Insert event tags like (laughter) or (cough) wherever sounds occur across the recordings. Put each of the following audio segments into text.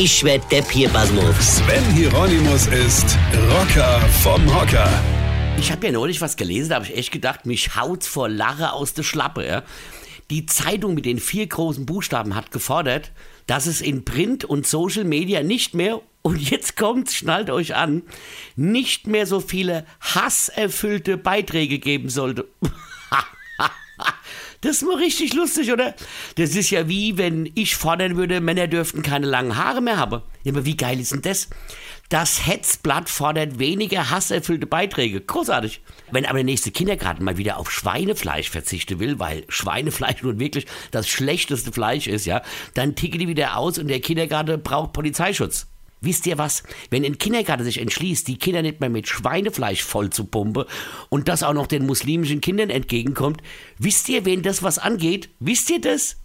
Ich werd Depp hier, Basmus. Sven Hieronymus ist Rocker vom Hocker. Ich habe ja neulich was gelesen, da habe ich echt gedacht, mich haut's vor Lache aus der Schlappe. Ja? Die Zeitung mit den vier großen Buchstaben hat gefordert, dass es in Print und Social Media nicht mehr, und jetzt kommt's, schnallt euch an, nicht mehr so viele hasserfüllte Beiträge geben sollte. (laughs) Das ist mal richtig lustig, oder? Das ist ja wie, wenn ich fordern würde, Männer dürften keine langen Haare mehr haben. Ja, aber wie geil ist denn das? Das Hetzblatt fordert weniger hasserfüllte Beiträge. Großartig. Wenn aber der nächste Kindergarten mal wieder auf Schweinefleisch verzichten will, weil Schweinefleisch nun wirklich das schlechteste Fleisch ist, ja, dann ticken die wieder aus und der Kindergarten braucht Polizeischutz. Wisst ihr was? Wenn ein Kindergarten sich entschließt, die Kinder nicht mehr mit Schweinefleisch voll zu pumpen und das auch noch den muslimischen Kindern entgegenkommt, wisst ihr, wen das was angeht? Wisst ihr das?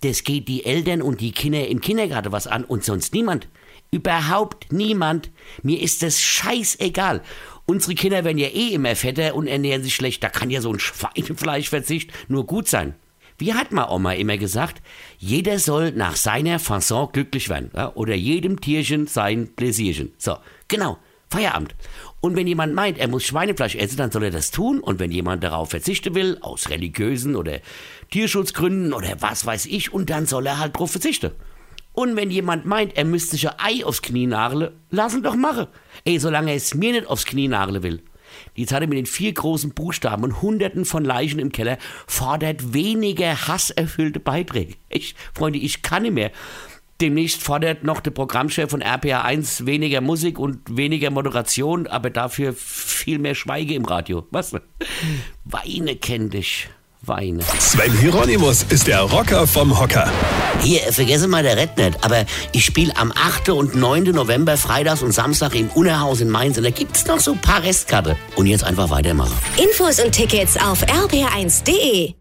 Das geht die Eltern und die Kinder im Kindergarten was an und sonst niemand. Überhaupt niemand. Mir ist das scheißegal. Unsere Kinder werden ja eh immer fetter und ernähren sich schlecht. Da kann ja so ein Schweinefleischverzicht nur gut sein. Wie hat ma Oma immer gesagt, jeder soll nach seiner Fasson glücklich werden. Ja? Oder jedem Tierchen sein Pläsierchen. So, genau, Feierabend. Und wenn jemand meint, er muss Schweinefleisch essen, dann soll er das tun. Und wenn jemand darauf verzichten will, aus religiösen oder Tierschutzgründen oder was weiß ich, und dann soll er halt drauf verzichten. Und wenn jemand meint, er müsste sich ein Ei aufs Knie nageln, lass ihn doch machen. Ey, solange er es mir nicht aufs Knie nageln will. Die Zeitung mit den vier großen Buchstaben und Hunderten von Leichen im Keller fordert weniger hasserfüllte Beiträge. Ich, Freunde, ich kann nicht mehr. Demnächst fordert noch der Programmchef von RPA 1 weniger Musik und weniger Moderation, aber dafür viel mehr Schweige im Radio. Was? Weine kenn dich. Weine. Sven Hieronymus ist der Rocker vom Hocker. Hier, vergesse mal der Red nicht, aber ich spiele am 8. und 9. November, Freitags und Samstag im Unerhaus in Mainz und da gibt's noch so ein paar Restkarte. Und jetzt einfach weitermachen. Infos und Tickets auf rb1.de.